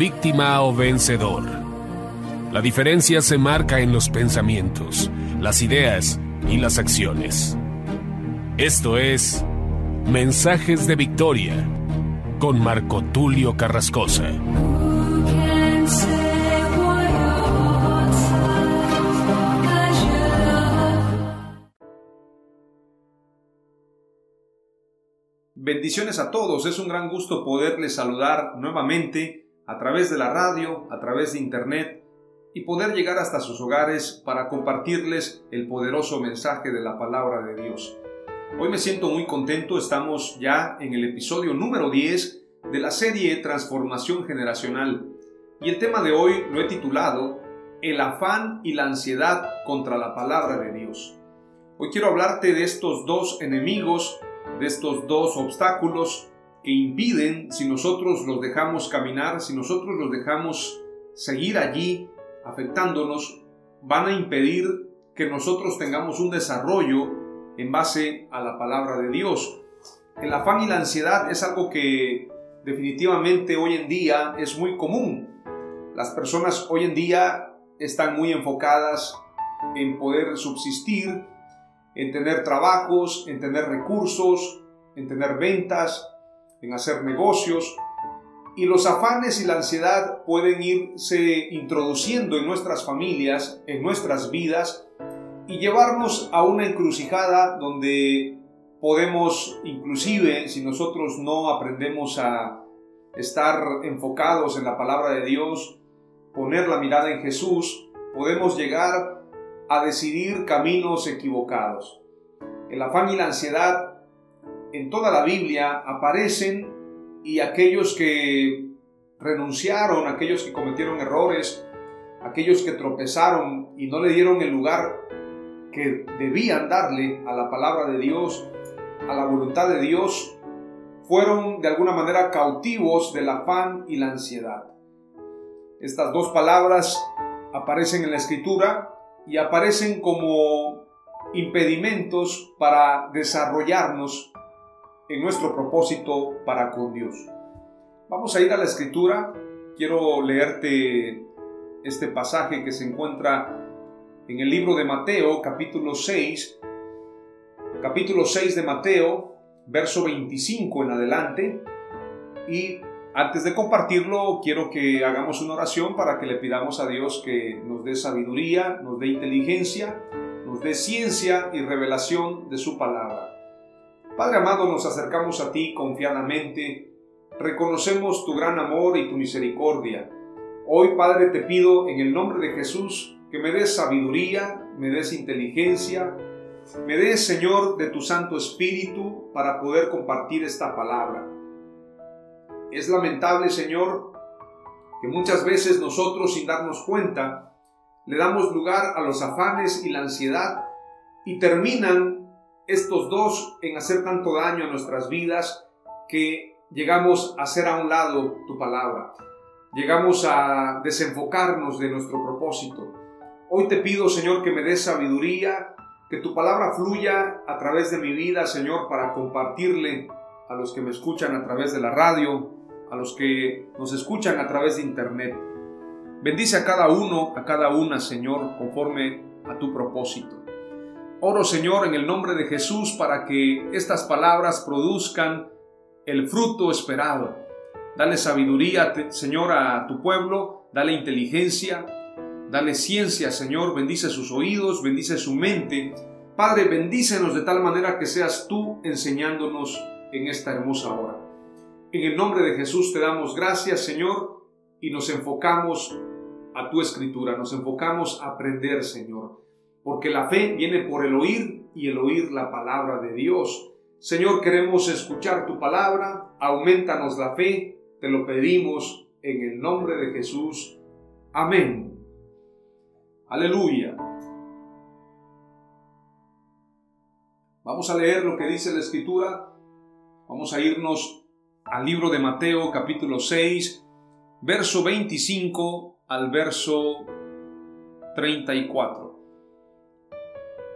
Víctima o vencedor. La diferencia se marca en los pensamientos, las ideas y las acciones. Esto es Mensajes de Victoria con Marco Tulio Carrascosa. Bendiciones a todos, es un gran gusto poderles saludar nuevamente a través de la radio, a través de internet y poder llegar hasta sus hogares para compartirles el poderoso mensaje de la palabra de Dios. Hoy me siento muy contento, estamos ya en el episodio número 10 de la serie Transformación Generacional y el tema de hoy lo he titulado El afán y la ansiedad contra la palabra de Dios. Hoy quiero hablarte de estos dos enemigos de estos dos obstáculos que impiden, si nosotros los dejamos caminar, si nosotros los dejamos seguir allí afectándonos, van a impedir que nosotros tengamos un desarrollo en base a la palabra de Dios. El afán y la ansiedad es algo que definitivamente hoy en día es muy común. Las personas hoy en día están muy enfocadas en poder subsistir, en tener trabajos, en tener recursos, en tener ventas, en hacer negocios. Y los afanes y la ansiedad pueden irse introduciendo en nuestras familias, en nuestras vidas, y llevarnos a una encrucijada donde podemos, inclusive, si nosotros no aprendemos a estar enfocados en la palabra de Dios, poner la mirada en Jesús, podemos llegar a decidir caminos equivocados. El afán y la ansiedad en toda la Biblia aparecen y aquellos que renunciaron, aquellos que cometieron errores, aquellos que tropezaron y no le dieron el lugar que debían darle a la palabra de Dios, a la voluntad de Dios, fueron de alguna manera cautivos del afán y la ansiedad. Estas dos palabras aparecen en la escritura y aparecen como impedimentos para desarrollarnos en nuestro propósito para con Dios. Vamos a ir a la escritura. Quiero leerte este pasaje que se encuentra en el libro de Mateo, capítulo 6, capítulo 6 de Mateo, verso 25 en adelante. Y antes de compartirlo, quiero que hagamos una oración para que le pidamos a Dios que nos dé sabiduría, nos dé inteligencia, nos dé ciencia y revelación de su palabra. Padre amado, nos acercamos a ti confiadamente, reconocemos tu gran amor y tu misericordia. Hoy, Padre, te pido en el nombre de Jesús que me des sabiduría, me des inteligencia, me des, Señor, de tu Santo Espíritu para poder compartir esta palabra. Es lamentable, Señor, que muchas veces nosotros sin darnos cuenta le damos lugar a los afanes y la ansiedad y terminan estos dos en hacer tanto daño a nuestras vidas que llegamos a hacer a un lado tu palabra. Llegamos a desenfocarnos de nuestro propósito. Hoy te pido, Señor, que me des sabiduría, que tu palabra fluya a través de mi vida, Señor, para compartirle a los que me escuchan a través de la radio, a los que nos escuchan a través de internet. Bendice a cada uno, a cada una, Señor, conforme a tu propósito. Oro, Señor, en el nombre de Jesús para que estas palabras produzcan el fruto esperado. Dale sabiduría, Señor, a tu pueblo, dale inteligencia, dale ciencia, Señor, bendice sus oídos, bendice su mente. Padre, bendícenos de tal manera que seas tú enseñándonos en esta hermosa hora. En el nombre de Jesús te damos gracias, Señor, y nos enfocamos a tu escritura, nos enfocamos a aprender, Señor, porque la fe viene por el oír y el oír la palabra de Dios. Señor, queremos escuchar tu palabra, aumentanos la fe, te lo pedimos en el nombre de Jesús. Amén. Aleluya. Vamos a leer lo que dice la Escritura. Vamos a irnos al libro de Mateo capítulo 6, verso 25 al verso 34.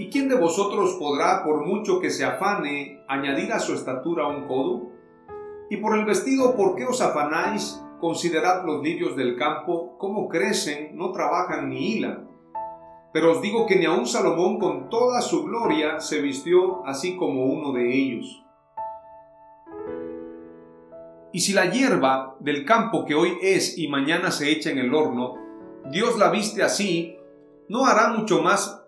¿Y quién de vosotros podrá, por mucho que se afane, añadir a su estatura un codo? Y por el vestido, ¿por qué os afanáis? Considerad los lirios del campo, cómo crecen, no trabajan ni hilan. Pero os digo que ni aun Salomón con toda su gloria se vistió así como uno de ellos. Y si la hierba del campo que hoy es y mañana se echa en el horno, Dios la viste así, ¿no hará mucho más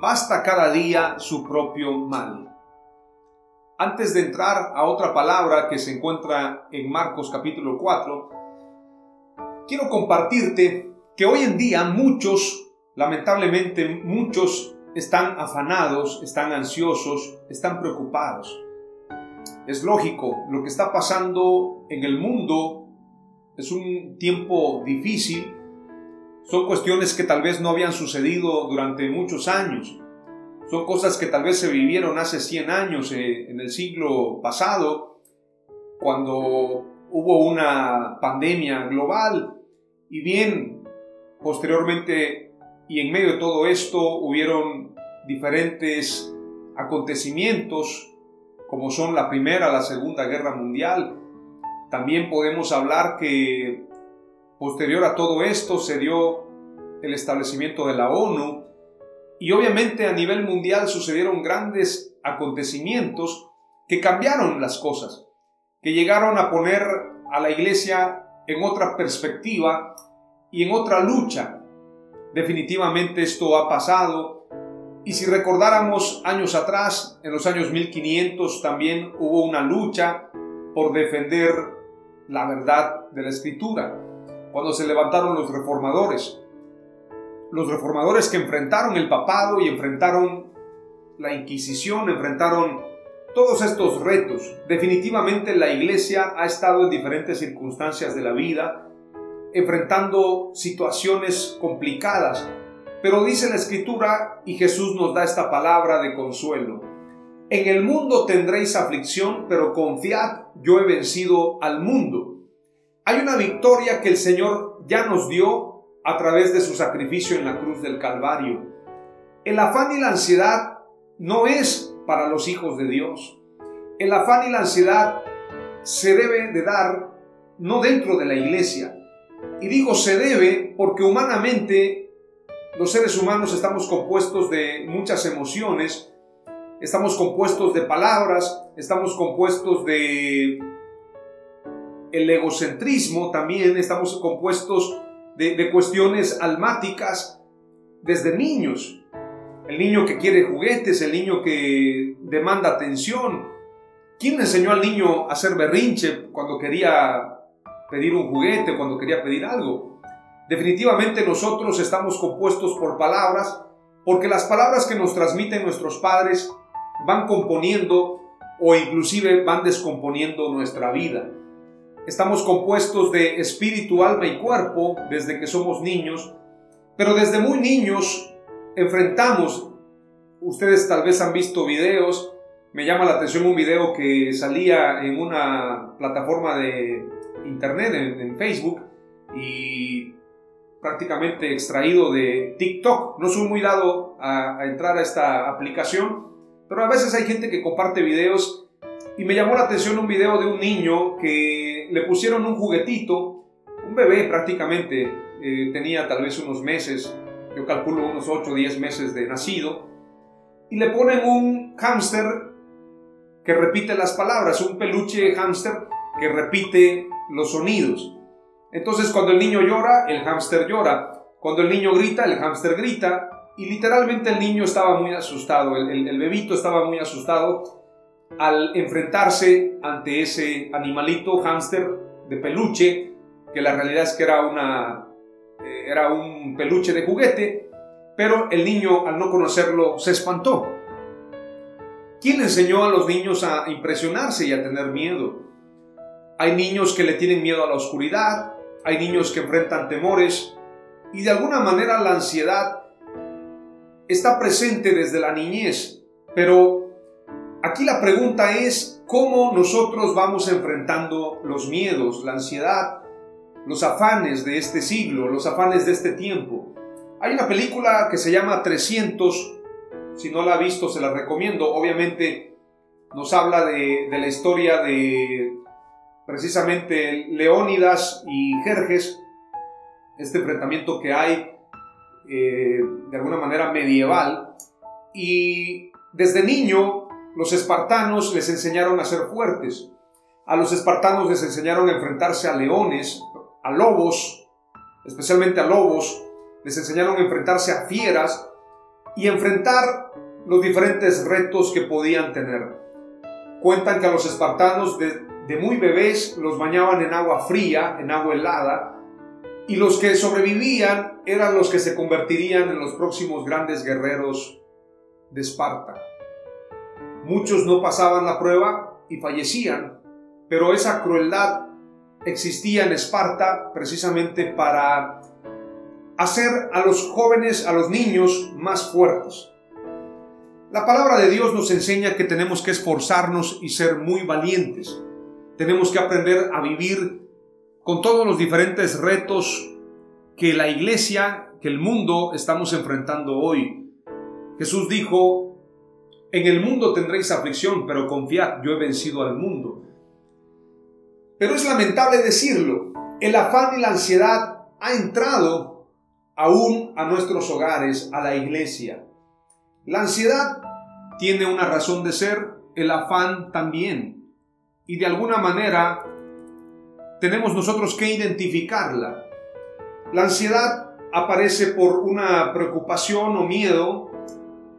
Basta cada día su propio mal. Antes de entrar a otra palabra que se encuentra en Marcos capítulo 4, quiero compartirte que hoy en día muchos, lamentablemente muchos, están afanados, están ansiosos, están preocupados. Es lógico, lo que está pasando en el mundo es un tiempo difícil, son cuestiones que tal vez no habían sucedido durante muchos años. Son cosas que tal vez se vivieron hace 100 años, eh, en el siglo pasado, cuando hubo una pandemia global. Y bien, posteriormente y en medio de todo esto hubieron diferentes acontecimientos, como son la Primera, la Segunda Guerra Mundial. También podemos hablar que Posterior a todo esto se dio el establecimiento de la ONU y obviamente a nivel mundial sucedieron grandes acontecimientos que cambiaron las cosas, que llegaron a poner a la iglesia en otra perspectiva y en otra lucha. Definitivamente esto ha pasado y si recordáramos años atrás, en los años 1500 también hubo una lucha por defender la verdad de la escritura cuando se levantaron los reformadores. Los reformadores que enfrentaron el papado y enfrentaron la Inquisición, enfrentaron todos estos retos. Definitivamente la iglesia ha estado en diferentes circunstancias de la vida, enfrentando situaciones complicadas. Pero dice la escritura y Jesús nos da esta palabra de consuelo. En el mundo tendréis aflicción, pero confiad, yo he vencido al mundo. Hay una victoria que el Señor ya nos dio a través de su sacrificio en la cruz del Calvario. El afán y la ansiedad no es para los hijos de Dios. El afán y la ansiedad se debe de dar no dentro de la iglesia. Y digo se debe porque humanamente los seres humanos estamos compuestos de muchas emociones, estamos compuestos de palabras, estamos compuestos de el egocentrismo también, estamos compuestos de, cuestiones almáticas desde niños. El niño que quiere juguetes, el niño que demanda atención. ¿Quién enseñó al niño a hacer berrinche cuando quería pedir un juguete, cuando quería pedir algo? Definitivamente nosotros estamos compuestos por palabras, porque las palabras que nos transmiten nuestros padres van componiendo o inclusive van descomponiendo nuestra vida. Estamos compuestos de espíritu, alma y cuerpo desde que somos niños, pero desde muy niños enfrentamos, ustedes tal vez han visto videos, me llama la atención un video que salía en una plataforma de internet, en, Facebook, y prácticamente extraído de TikTok. No soy muy dado a, entrar a esta aplicación, pero a veces hay gente que comparte videos y me llamó la atención un video de un niño que le pusieron un juguetito, un bebé prácticamente, eh, tenía tal vez unos meses, yo calculo unos 8 o 10 meses de nacido, y le ponen un hámster que repite las palabras, un peluche hámster que repite los sonidos. Entonces cuando el niño llora, el hámster llora. Cuando el niño grita, el hámster grita. Y literalmente el niño estaba muy asustado, el, bebito estaba muy asustado al enfrentarse ante ese animalito hámster de peluche, que la realidad es que era, una, eh, era un peluche de juguete, pero el niño al no conocerlo se espantó. ¿Quién enseñó a los niños a impresionarse y a tener miedo? Hay niños que le tienen miedo a la oscuridad, hay niños que enfrentan temores y de alguna manera la ansiedad está presente desde la niñez. Pero aquí la pregunta es cómo nosotros vamos enfrentando los miedos, la ansiedad, los afanes de este siglo, los afanes de este tiempo. Hay una película que se llama 300, si no la ha visto se la recomiendo, obviamente nos habla de, la historia de precisamente Leónidas y Jerjes, este enfrentamiento que hay eh, de alguna manera medieval, y desde niño los espartanos les enseñaron a ser fuertes. A los espartanos les enseñaron a enfrentarse a leones, a lobos, especialmente a lobos, les enseñaron a enfrentarse a fieras y enfrentar los diferentes retos que podían tener. Cuentan que a los espartanos de, muy bebés los bañaban en agua fría, en agua helada, y los que sobrevivían eran los que se convertirían en los próximos grandes guerreros de Esparta. Muchos no pasaban la prueba y fallecían, pero esa crueldad existía en Esparta precisamente para hacer a los jóvenes, a los niños más fuertes. La palabra de Dios nos enseña que tenemos que esforzarnos y ser muy valientes. Tenemos que aprender a vivir con todos los diferentes retos que la iglesia, que el mundo estamos enfrentando hoy. Jesús dijo, en el mundo tendréis aflicción, pero confiad, yo he vencido al mundo. Pero es lamentable decirlo, el afán y la ansiedad ha entrado aún a nuestros hogares, a la iglesia. La ansiedad tiene una razón de ser, el afán también y de alguna manera tenemos nosotros que identificarla. La ansiedad aparece por una preocupación o miedo,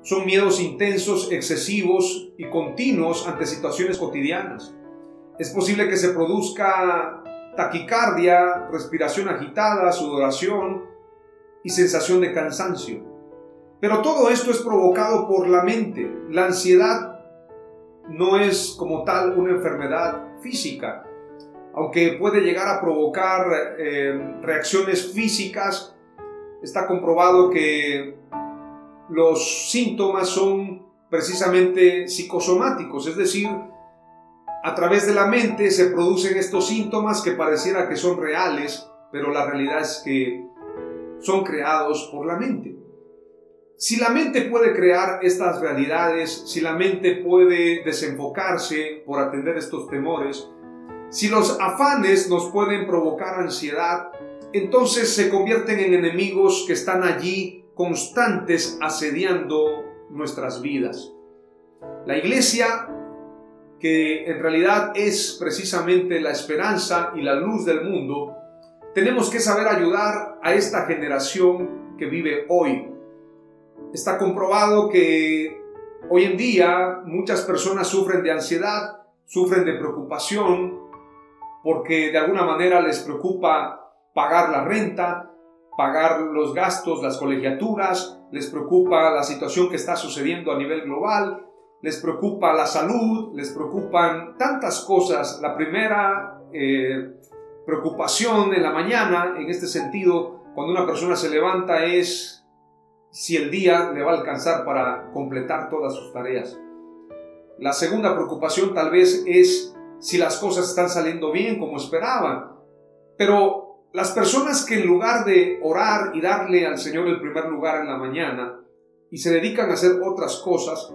son miedos intensos, excesivos y continuos ante situaciones cotidianas. Es posible que se produzca taquicardia, respiración agitada, sudoración y sensación de cansancio. Pero todo esto es provocado por la mente. La ansiedad no es como tal una enfermedad física, aunque puede llegar a provocar eh, reacciones físicas, está comprobado que los síntomas son precisamente psicosomáticos, es decir, a través de la mente se producen estos síntomas que pareciera que son reales, pero la realidad es que son creados por la mente. Si la mente puede crear estas realidades, si la mente puede desenfocarse por atender estos temores, si los afanes nos pueden provocar ansiedad, entonces se convierten en enemigos que están allí constantes asediando nuestras vidas. La iglesia, que en realidad es precisamente la esperanza y la luz del mundo, tenemos que saber ayudar a esta generación que vive hoy Está comprobado que hoy en día muchas personas sufren de ansiedad, sufren de preocupación, porque de alguna manera les preocupa pagar la renta, pagar los gastos, las colegiaturas, les preocupa la situación que está sucediendo a nivel global, les preocupa la salud, les preocupan tantas cosas. La primera eh, preocupación en la mañana, en este sentido, cuando una persona se levanta es si el día le va a alcanzar para completar todas sus tareas. La segunda preocupación tal vez es si las cosas están saliendo bien como esperaban. Pero Las personas que en lugar de orar y darle al Señor el primer lugar en la mañana y se dedican a hacer otras cosas,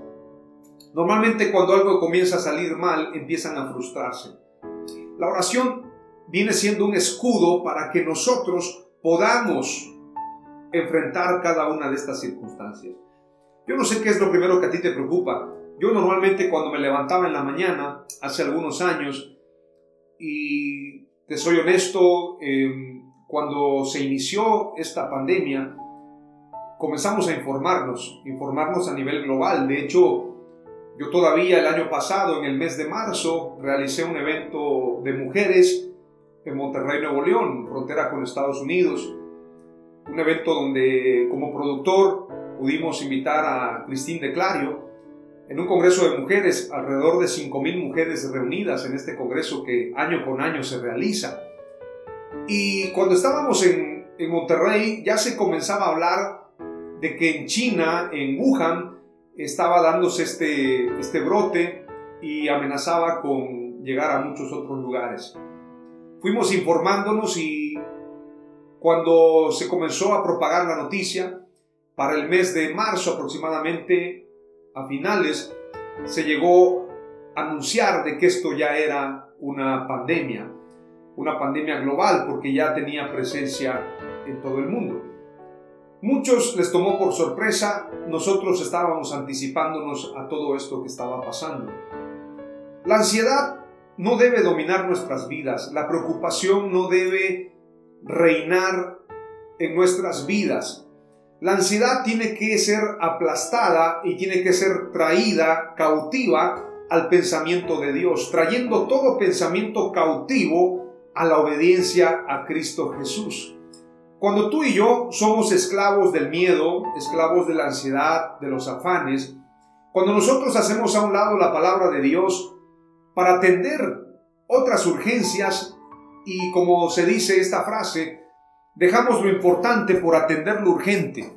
normalmente cuando algo comienza a salir mal empiezan a frustrarse. La oración viene siendo un escudo para que nosotros podamos enfrentar cada una de estas circunstancias. Yo no sé qué es lo primero que a ti te preocupa. Yo normalmente cuando me levantaba en la mañana, hace algunos años, y te soy honesto, em, cuando se inició esta pandemia, comenzamos a informarnos, informarnos a nivel global. De hecho, yo todavía el año pasado, en el mes de marzo, realicé un evento de mujeres en Monterrey, Nuevo León, frontera con Estados Unidos. Un evento donde como productor pudimos invitar a Cristín de Clario en un congreso de mujeres, alrededor de 5.000 mujeres reunidas en este congreso que año con año se realiza. Y cuando estábamos en, en Monterrey ya se comenzaba a hablar de que en China, en Wuhan, estaba dándose este, este brote y amenazaba con llegar a muchos otros lugares. Fuimos informándonos y cuando se comenzó a propagar la noticia, para el mes de marzo aproximadamente, a finales, se llegó a anunciar de que esto ya era una pandemia, una pandemia global porque ya tenía presencia en todo el mundo. Muchos les tomó por sorpresa, nosotros estábamos anticipándonos a todo esto que estaba pasando. La ansiedad no debe dominar nuestras vidas, la preocupación no debe reinar en nuestras vidas. La ansiedad tiene que ser aplastada y tiene que ser traída cautiva al pensamiento de Dios, trayendo todo pensamiento cautivo a la obediencia a Cristo Jesús. Cuando tú y yo somos esclavos del miedo, esclavos de la ansiedad, de los afanes, cuando nosotros hacemos a un lado la palabra de Dios para atender otras urgencias y como se dice esta frase, dejamos lo importante por atender lo urgente.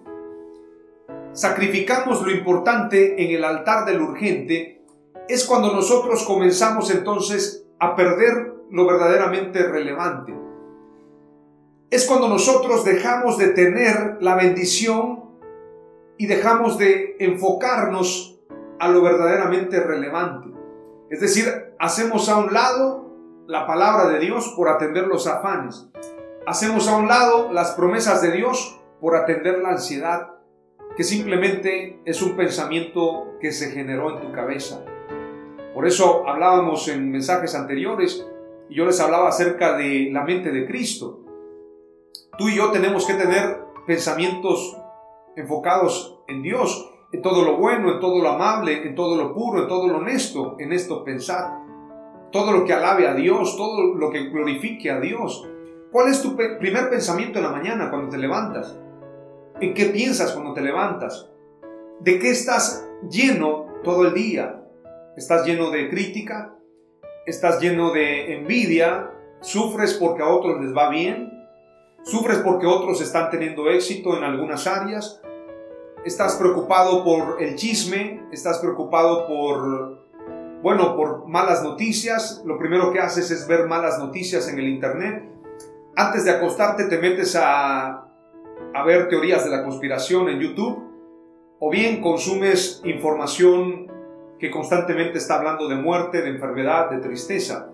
Sacrificamos lo importante en el altar del urgente, es cuando nosotros comenzamos entonces a perder lo verdaderamente relevante es cuando nosotros dejamos de tener la bendición y dejamos de enfocarnos a lo verdaderamente relevante. Es decir, hacemos a un lado la palabra de Dios por atender los afanes. Hacemos a un lado las promesas de Dios por atender la ansiedad, que simplemente es un pensamiento que se generó en tu cabeza. Por eso hablábamos en mensajes anteriores y yo les hablaba acerca de la mente de Cristo. Tú y yo tenemos que tener pensamientos enfocados en Dios, en todo lo bueno, en todo lo amable, en todo lo puro, en todo lo honesto, en esto pensar. Todo lo que alabe a Dios, todo lo que glorifique a Dios. ¿Cuál es tu primer pensamiento en la mañana cuando te levantas? ¿En qué piensas cuando te levantas? ¿De qué estás lleno todo el día? ¿Estás lleno de crítica? ¿Estás lleno de envidia? ¿Sufres porque a otros les va bien? ¿Sufres porque otros están teniendo éxito en algunas áreas? ¿Estás preocupado por el chisme? ¿Estás preocupado por, bueno, por malas noticias? Lo primero que haces es ver malas noticias en el Internet. Antes de acostarte te metes a, a ver teorías de la conspiración en YouTube. O bien consumes información que constantemente está hablando de muerte, de enfermedad, de tristeza.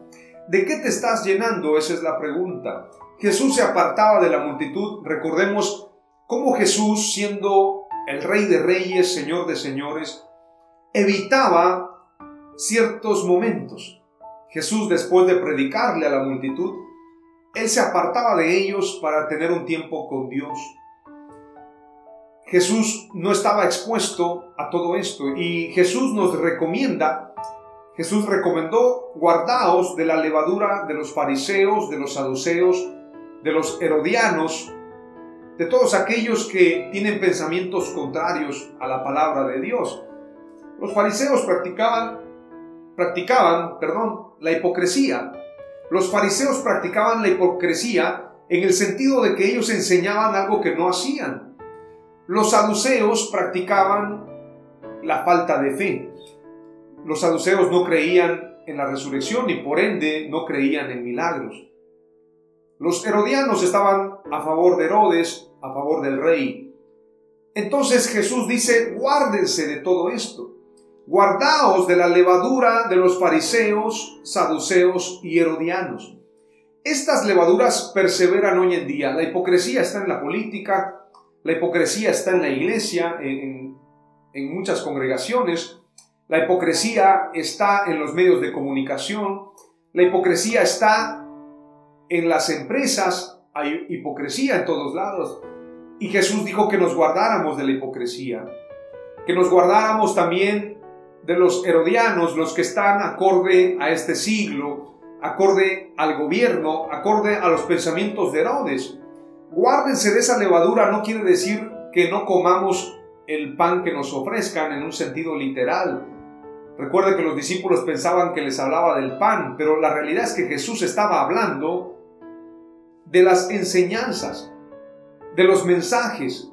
¿De qué te estás llenando? Esa es la pregunta. Jesús se apartaba de la multitud. Recordemos cómo Jesús, siendo el rey de reyes, señor de señores, evitaba ciertos momentos. Jesús, después de predicarle a la multitud, él se apartaba de ellos para tener un tiempo con Dios. Jesús no estaba expuesto a todo esto y Jesús nos recomienda, Jesús recomendó, guardaos de la levadura de los fariseos, de los saduceos, de los herodianos, de todos aquellos que tienen pensamientos contrarios a la palabra de Dios. Los fariseos practicaban, practicaban, perdón, la hipocresía. Los fariseos practicaban la hipocresía en el sentido de que ellos enseñaban algo que no hacían. Los saduceos practicaban la falta de fe. Los saduceos no creían en la resurrección y por ende no creían en milagros. Los herodianos estaban a favor de Herodes, a favor del rey. Entonces Jesús dice, guárdense de todo esto. Guardaos de la levadura de los fariseos, saduceos y herodianos. Estas levaduras perseveran hoy en día. La hipocresía está en la política, la hipocresía está en la iglesia, en, en muchas congregaciones. La hipocresía está en los medios de comunicación. La hipocresía está en las empresas. Hay hipocresía en todos lados. Y Jesús dijo que nos guardáramos de la hipocresía. Que nos guardáramos también de los herodianos, los que están acorde a este siglo, acorde al gobierno, acorde a los pensamientos de Herodes. Guárdense de esa levadura no quiere decir que no comamos el pan que nos ofrezcan en un sentido literal. Recuerde que los discípulos pensaban que les hablaba del pan, pero la realidad es que Jesús estaba hablando de las enseñanzas, de los mensajes,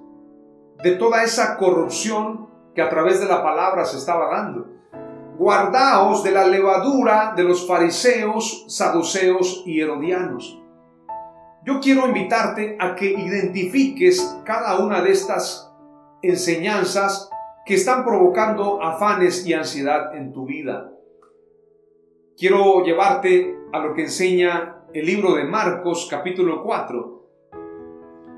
de toda esa corrupción que a través de la palabra se estaba dando. Guardaos de la levadura de los fariseos, saduceos y herodianos. Yo quiero invitarte a que identifiques cada una de estas enseñanzas que están provocando afanes y ansiedad en tu vida. Quiero llevarte a lo que enseña el libro de Marcos capítulo 4.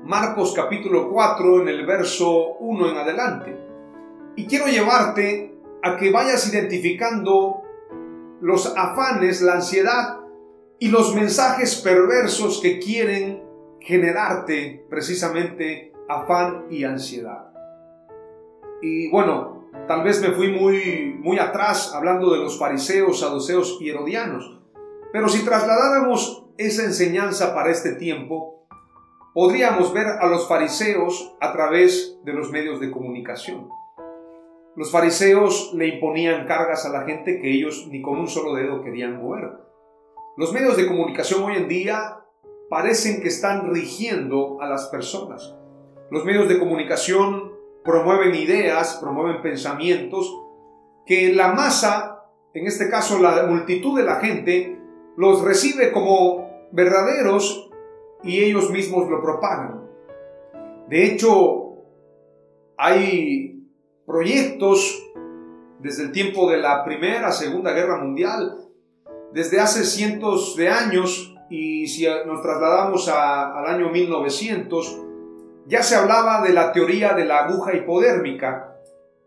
Marcos capítulo 4 en el verso 1 en adelante. Y quiero llevarte a que vayas identificando los afanes, la ansiedad y los mensajes perversos que quieren generarte precisamente afán y ansiedad. Y bueno, tal vez me fui muy, muy atrás hablando de los fariseos, saduceos y herodianos. Pero si trasladáramos esa enseñanza para este tiempo, podríamos ver a los fariseos a través de los medios de comunicación. Los fariseos le imponían cargas a la gente que ellos ni con un solo dedo querían mover. Los medios de comunicación hoy en día parecen que están rigiendo a las personas. Los medios de comunicación promueven ideas, promueven pensamientos que la masa, en este caso la multitud de la gente, los recibe como verdaderos y ellos mismos lo propagan. De hecho, hay proyectos desde el tiempo de la Primera, Segunda Guerra Mundial, desde hace cientos de años, y si nos trasladamos al año 1900, ya se hablaba de la teoría de la aguja hipodérmica,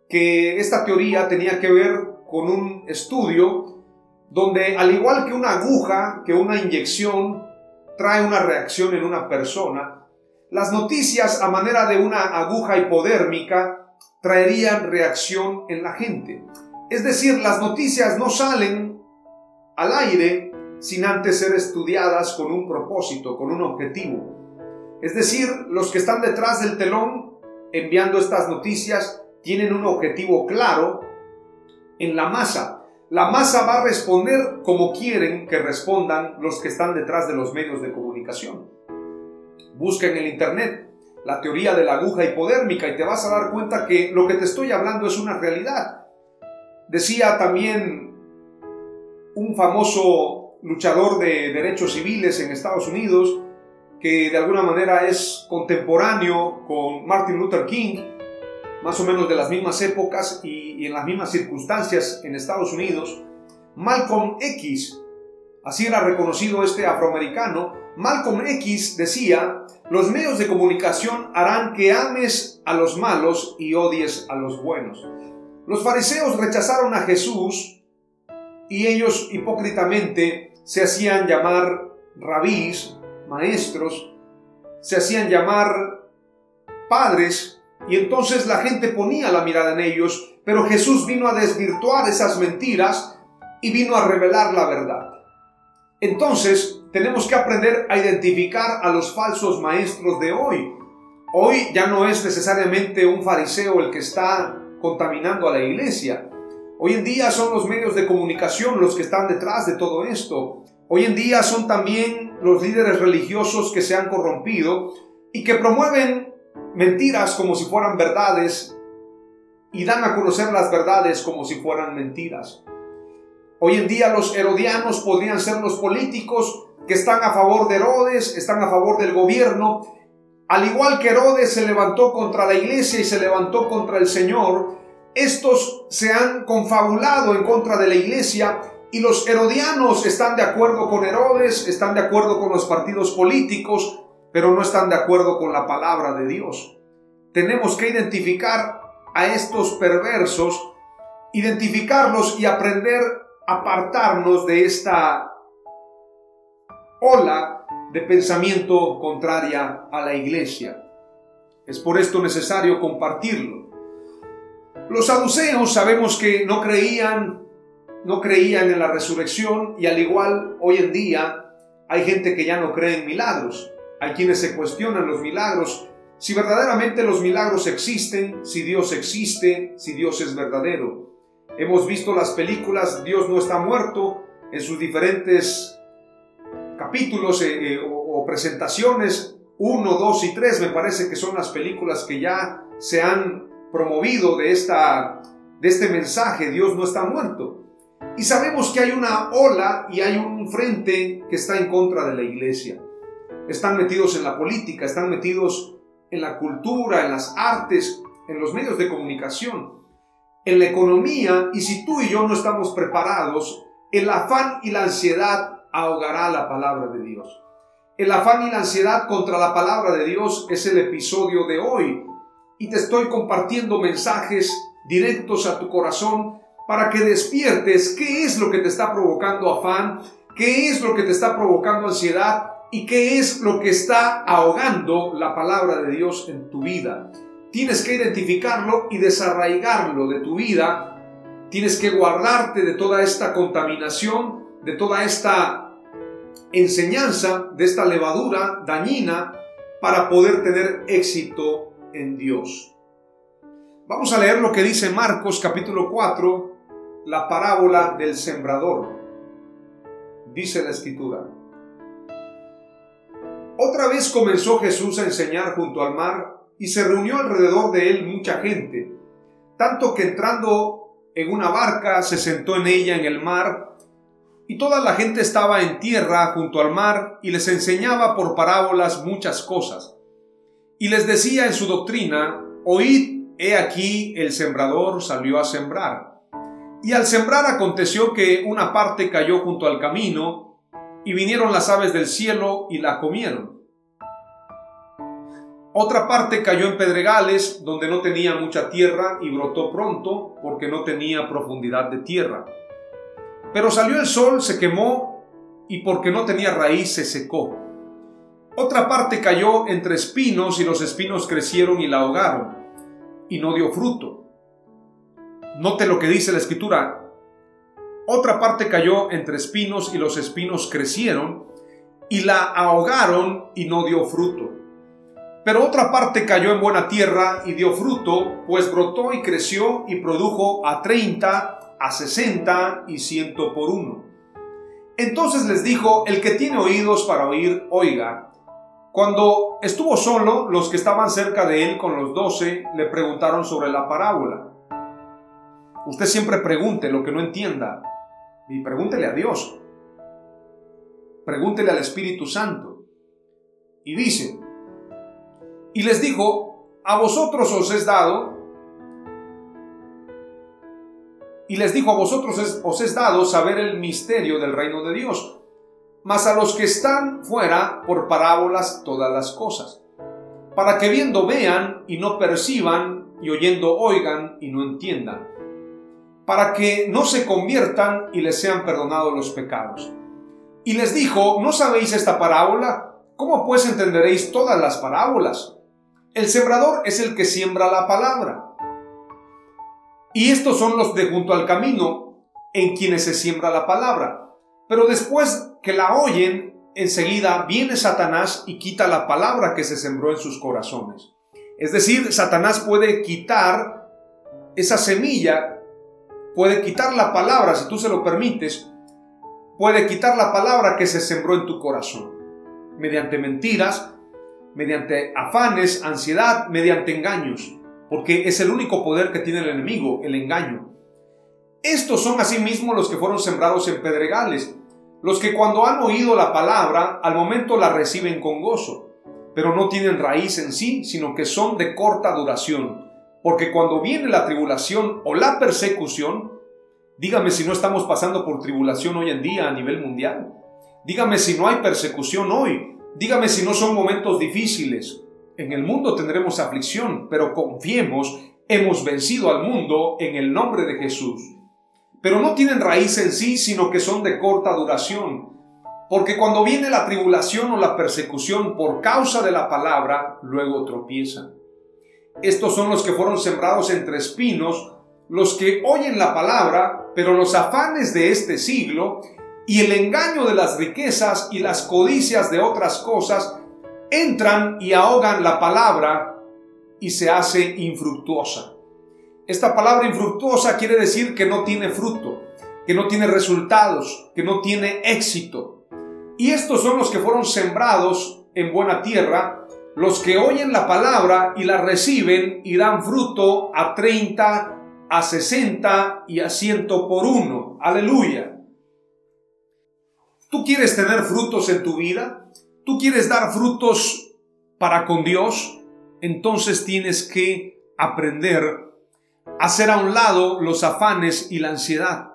que esta teoría tenía que ver con un estudio donde al igual que una aguja, que una inyección trae una reacción en una persona, las noticias a manera de una aguja hipodérmica traerían reacción en la gente. Es decir, las noticias no salen al aire sin antes ser estudiadas con un propósito, con un objetivo. Es decir, los que están detrás del telón enviando estas noticias tienen un objetivo claro en la masa. La masa va a responder como quieren que respondan los que están detrás de los medios de comunicación. Busca en el Internet la teoría de la aguja hipodérmica y te vas a dar cuenta que lo que te estoy hablando es una realidad. Decía también un famoso luchador de derechos civiles en Estados Unidos, que de alguna manera es contemporáneo con Martin Luther King, más o menos de las mismas épocas y, en las mismas circunstancias en Estados Unidos, Malcolm X, así era reconocido este afroamericano, Malcolm X decía, los medios de comunicación harán que ames a los malos y odies a los buenos. Los fariseos rechazaron a Jesús y ellos hipócritamente se hacían llamar rabís, maestros, se hacían llamar padres, y entonces la gente ponía la mirada en ellos, pero Jesús vino a desvirtuar esas mentiras y vino a revelar la verdad. Entonces, tenemos que aprender a identificar a los falsos maestros de hoy. Hoy ya no es necesariamente un fariseo el que está contaminando a la iglesia. Hoy en día son los medios de comunicación los que están detrás de todo esto. Hoy en día son también los líderes religiosos que se han corrompido y que promueven mentiras como si fueran verdades y dan a conocer las verdades como si fueran mentiras. Hoy en día los herodianos podrían ser los políticos que están a favor de Herodes, están a favor del gobierno. Al igual que Herodes se levantó contra la iglesia y se levantó contra el Señor, estos se han confabulado en contra de la iglesia y los herodianos están de acuerdo con Herodes, están de acuerdo con los partidos políticos, pero no están de acuerdo con la palabra de Dios. Tenemos que identificar a estos perversos, identificarlos y aprender apartarnos de esta ola de pensamiento contraria a la iglesia. Es por esto necesario compartirlo. Los saduceos sabemos que no creían no creían en la resurrección y al igual hoy en día hay gente que ya no cree en milagros. Hay quienes se cuestionan los milagros, si verdaderamente los milagros existen, si Dios existe, si Dios es verdadero. Hemos visto las películas Dios no está muerto en sus diferentes capítulos eh, eh, o, presentaciones. 1, 2 y 3 me parece que son las películas que ya se han promovido de, esta, de este mensaje, Dios no está muerto. Y sabemos que hay una ola y hay un frente que está en contra de la iglesia. Están metidos en la política, están metidos en la cultura, en las artes, en los medios de comunicación, en la economía, y si tú y yo no estamos preparados, el afán y la ansiedad ahogará la palabra de Dios. El afán y la ansiedad contra la palabra de Dios es el episodio de hoy, y te estoy compartiendo mensajes directos a tu corazón para que despiertes qué es lo que te está provocando afán, qué es lo que te está provocando ansiedad y qué es lo que está ahogando la palabra de Dios en tu vida. Tienes que identificarlo y desarraigarlo de tu vida. Tienes que guardarte de toda esta contaminación, de toda esta enseñanza, de esta levadura dañina para poder tener éxito en Dios. Vamos a leer lo que dice Marcos capítulo 4, la parábola del sembrador. Dice la escritura. Otra vez comenzó Jesús a enseñar junto al mar y se reunió alrededor de él mucha gente, tanto que entrando en una barca se sentó en ella en el mar y toda la gente estaba en tierra junto al mar y les enseñaba por parábolas muchas cosas. Y les decía en su doctrina, oíd, he aquí el sembrador salió a sembrar. Y al sembrar aconteció que una parte cayó junto al camino, y vinieron las aves del cielo y la comieron. Otra parte cayó en pedregales, donde no tenía mucha tierra y brotó pronto, porque no tenía profundidad de tierra. Pero salió el sol, se quemó, y porque no tenía raíz se secó. Otra parte cayó entre espinos, y los espinos crecieron y la ahogaron, y no dio fruto. Note lo que dice la escritura. Otra parte cayó entre espinos y los espinos crecieron y la ahogaron y no dio fruto. Pero otra parte cayó en buena tierra y dio fruto, pues brotó y creció y produjo a treinta, a sesenta y ciento por uno. Entonces les dijo, el que tiene oídos para oír, oiga. Cuando estuvo solo, los que estaban cerca de él con los doce le preguntaron sobre la parábola. Usted siempre pregunte lo que no entienda y pregúntele a Dios. Pregúntele al Espíritu Santo. Y dice, y les dijo, a vosotros os es dado, y les dijo, a vosotros os es dado saber el misterio del reino de Dios, mas a los que están fuera por parábolas todas las cosas, para que viendo vean y no perciban, y oyendo oigan y no entiendan para que no se conviertan y les sean perdonados los pecados. Y les dijo, ¿no sabéis esta parábola? ¿Cómo pues entenderéis todas las parábolas? El sembrador es el que siembra la palabra. Y estos son los de junto al camino, en quienes se siembra la palabra. Pero después que la oyen, enseguida viene Satanás y quita la palabra que se sembró en sus corazones. Es decir, Satanás puede quitar esa semilla puede quitar la palabra, si tú se lo permites, puede quitar la palabra que se sembró en tu corazón, mediante mentiras, mediante afanes, ansiedad, mediante engaños, porque es el único poder que tiene el enemigo, el engaño. Estos son asimismo los que fueron sembrados en pedregales, Los que cuando han oído la palabra, al momento la reciben con gozo, pero no tienen raíz en sí, sino que son de corta duración. Porque cuando viene la tribulación o la persecución, dígame si no estamos pasando por tribulación hoy en día a nivel mundial. Dígame si no hay persecución hoy. Dígame si no son momentos difíciles. En el mundo tendremos aflicción, pero confiemos, hemos vencido al mundo en el nombre de Jesús pero no tienen raíz en sí, sino que son de corta duración. Porque cuando viene la tribulación o la persecución por causa de la palabra, luego tropiezan. Estos son los que fueron sembrados entre espinos, los que oyen la palabra, pero los afanes de este siglo y el engaño de las riquezas y las codicias de otras cosas entran y ahogan la palabra y se hace infructuosa. Esta palabra infructuosa quiere decir que no tiene fruto, que no tiene resultados, que no tiene éxito. Y estos son los que fueron sembrados en buena tierra, los que oyen la palabra y la reciben y dan fruto a 30, a 60 y a 100 por uno. Aleluya. ¿Tú quieres tener frutos en tu vida? ¿Tú quieres dar frutos para con Dios? Entonces tienes que aprender hacer a un lado los afanes y la ansiedad.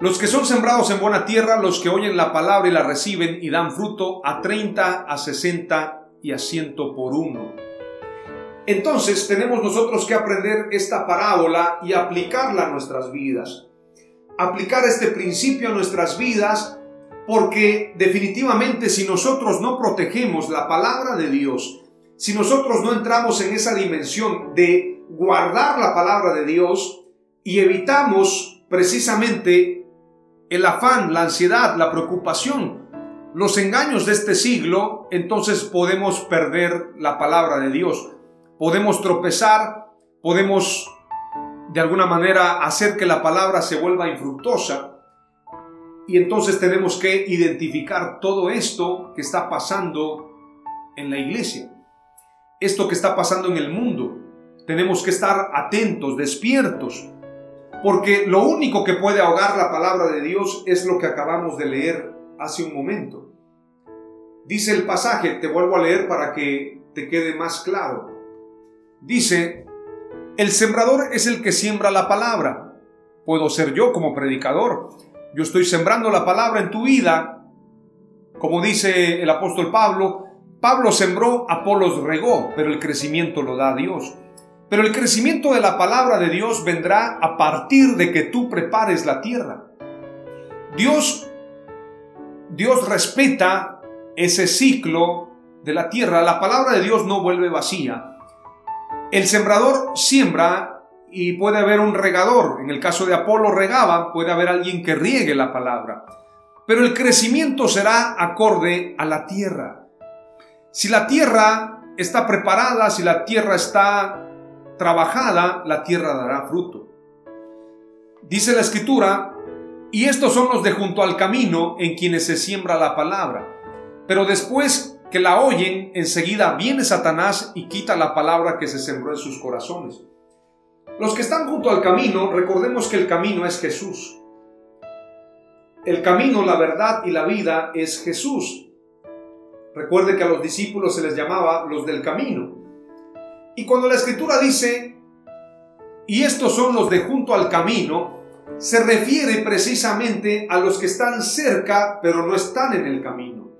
Los que son sembrados en buena tierra, los que oyen la palabra y la reciben y dan fruto a 30, a 60 y a 100 por uno. Entonces tenemos nosotros que aprender esta parábola y aplicarla a nuestras vidas. Aplicar este principio a nuestras vidas porque definitivamente si nosotros no protegemos la palabra de Dios, si nosotros no entramos en esa dimensión de guardar la palabra de Dios y evitamos precisamente el afán, la ansiedad, la preocupación, los engaños de este siglo, entonces podemos perder la palabra de Dios. Podemos tropezar, podemos de alguna manera hacer que la palabra se vuelva infructuosa. Y entonces tenemos que identificar todo esto que está pasando en la iglesia, esto que está pasando en el mundo. Tenemos que estar atentos, despiertos, porque lo único que puede ahogar la palabra de Dios es lo que acabamos de leer hace un momento. Dice el pasaje, te vuelvo a leer para que te quede más claro. Dice, el sembrador es el que siembra la palabra. Puedo ser yo como predicador. Yo estoy sembrando la palabra en tu vida. Como dice el apóstol Pablo, Pablo sembró, Apolos regó, pero el crecimiento lo da Dios. Pero el crecimiento de la palabra de Dios vendrá a partir de que tú prepares la tierra. Dios, Dios respeta ese ciclo de la tierra. La palabra de Dios no vuelve vacía. El sembrador siembra y puede haber un regador. En el caso de Apolo regaba, puede haber alguien que riegue la palabra. Pero el crecimiento será acorde a la tierra. Si la tierra está preparada, si la tierra está trabajada, la tierra dará fruto. Dice la escritura, y estos son los de junto al camino en quienes se siembra la palabra. Pero después que la oyen, enseguida viene Satanás y quita la palabra que se sembró en sus corazones. Los que están junto al camino, recordemos que el camino es Jesús. El camino, la verdad y la vida es Jesús. Recuerde que a los discípulos se les llamaba los del camino. Y cuando la escritura dice, y estos son los de junto al camino, se refiere precisamente a los que están cerca pero no están en el camino.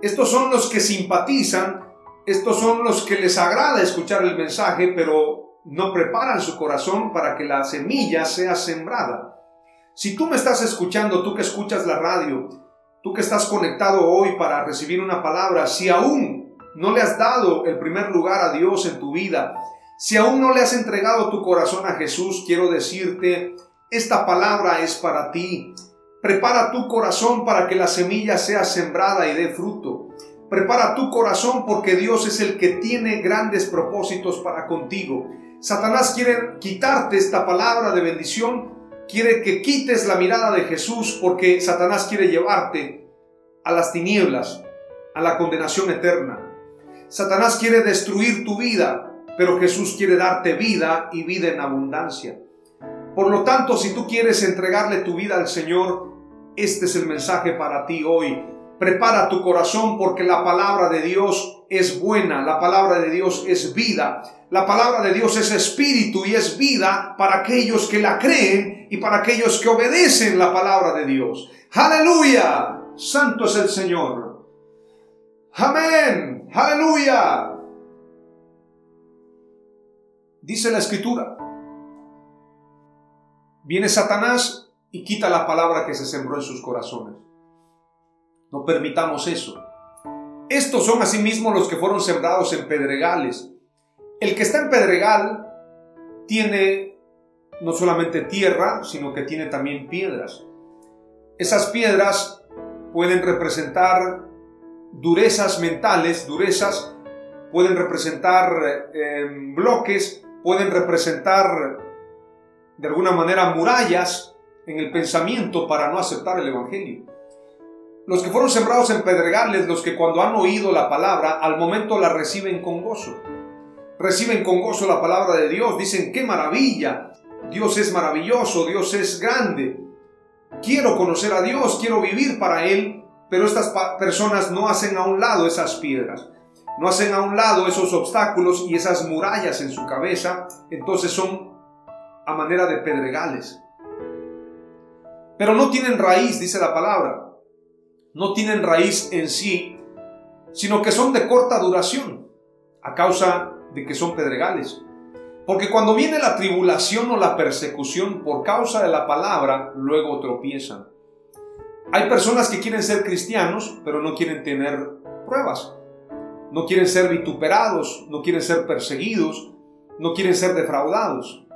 Estos son los que simpatizan, estos son los que les agrada escuchar el mensaje pero no preparan su corazón para que la semilla sea sembrada. Si tú me estás escuchando, tú que escuchas la radio, tú que estás conectado hoy para recibir una palabra, si aún no le has dado el primer lugar a Dios en tu vida, si aún no le has entregado tu corazón a Jesús, quiero decirte, esta palabra es para ti. Prepara tu corazón para que la semilla sea sembrada y dé fruto. Prepara tu corazón porque Dios es el que tiene grandes propósitos para contigo. Satanás quiere quitarte esta palabra de bendición, quiere que quites la mirada de Jesús porque Satanás quiere llevarte a las tinieblas, a la condenación eterna. Satanás quiere destruir tu vida, pero Jesús quiere darte vida y vida en abundancia. Por lo tanto, si tú quieres entregarle tu vida al Señor, este es el mensaje para ti hoy. Prepara tu corazón porque la palabra de Dios es buena, la palabra de Dios es vida, la palabra de Dios es espíritu y es vida para aquellos que la creen y para aquellos que obedecen la palabra de Dios. Aleluya, santo es el Señor. Amén, aleluya. Dice la escritura, viene Satanás y quita la palabra que se sembró en sus corazones. No permitamos eso. Estos son asimismo los que fueron sembrados en pedregales. El que está en pedregal tiene no solamente tierra, sino que tiene también piedras. Esas piedras pueden representar durezas mentales, durezas, pueden representar em, bloques, pueden representar de alguna manera murallas en el pensamiento para no aceptar el Evangelio. Los que fueron sembrados en pedregales, los que cuando han oído la palabra, al momento la reciben con gozo. Reciben con gozo la palabra de Dios, dicen, qué maravilla, Dios es maravilloso, Dios es grande. Quiero conocer a Dios, quiero vivir para Él, pero estas personas no hacen a un lado esas piedras, no hacen a un lado esos obstáculos y esas murallas en su cabeza, entonces son a manera de pedregales. Pero no tienen raíz, dice la palabra no tienen raíz en sí, sino que son de corta duración, a causa de que son pedregales. Porque cuando viene la tribulación o la persecución por causa de la palabra, luego tropiezan. Hay personas que quieren ser cristianos, pero no quieren tener pruebas. No quieren ser vituperados, no quieren ser perseguidos, no quieren ser defraudados.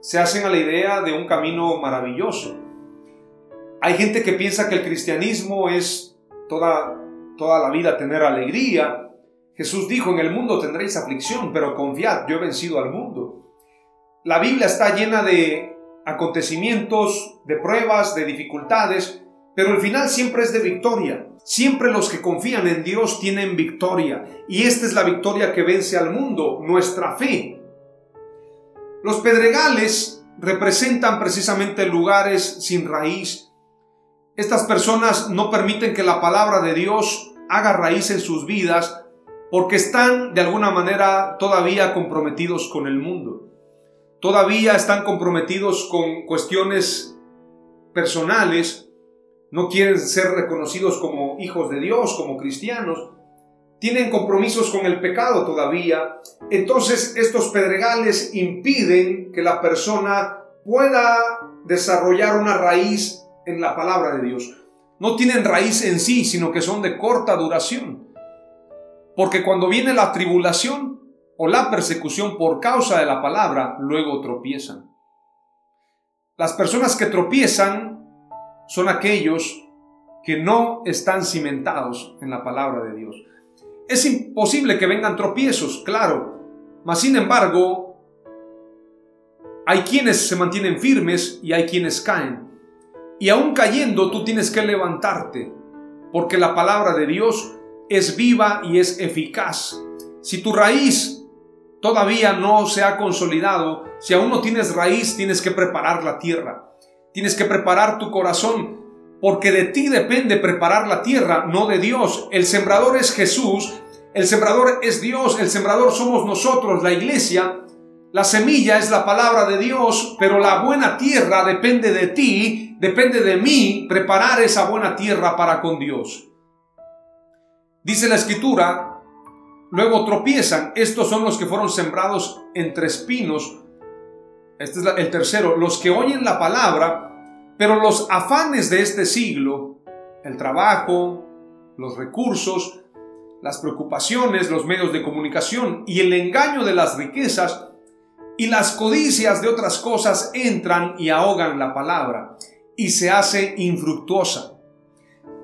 Se hacen a la idea de un camino maravilloso. Hay gente que piensa que el cristianismo es toda, toda la vida tener alegría. Jesús dijo, en el mundo tendréis aflicción, pero confiad, yo he vencido al mundo. La Biblia está llena de acontecimientos, de pruebas, de dificultades, pero el final siempre es de victoria. Siempre los que confían en Dios tienen victoria. Y esta es la victoria que vence al mundo, nuestra fe. Los pedregales representan precisamente lugares sin raíz, estas personas no permiten que la palabra de Dios haga raíz en sus vidas porque están de alguna manera todavía comprometidos con el mundo. Todavía están comprometidos con cuestiones personales, no quieren ser reconocidos como hijos de Dios, como cristianos, tienen compromisos con el pecado todavía. Entonces estos pedregales impiden que la persona pueda desarrollar una raíz en la palabra de Dios. No tienen raíz en sí, sino que son de corta duración. Porque cuando viene la tribulación o la persecución por causa de la palabra, luego tropiezan. Las personas que tropiezan son aquellos que no están cimentados en la palabra de Dios. Es imposible que vengan tropiezos, claro, mas sin embargo, hay quienes se mantienen firmes y hay quienes caen. Y aún cayendo tú tienes que levantarte, porque la palabra de Dios es viva y es eficaz. Si tu raíz todavía no se ha consolidado, si aún no tienes raíz, tienes que preparar la tierra. Tienes que preparar tu corazón, porque de ti depende preparar la tierra, no de Dios. El sembrador es Jesús, el sembrador es Dios, el sembrador somos nosotros, la iglesia. La semilla es la palabra de Dios, pero la buena tierra depende de ti depende de mí preparar esa buena tierra para con Dios. Dice la escritura, luego tropiezan, estos son los que fueron sembrados entre espinos. Este es el tercero, los que oyen la palabra, pero los afanes de este siglo, el trabajo, los recursos, las preocupaciones, los medios de comunicación y el engaño de las riquezas y las codicias de otras cosas entran y ahogan la palabra y se hace infructuosa.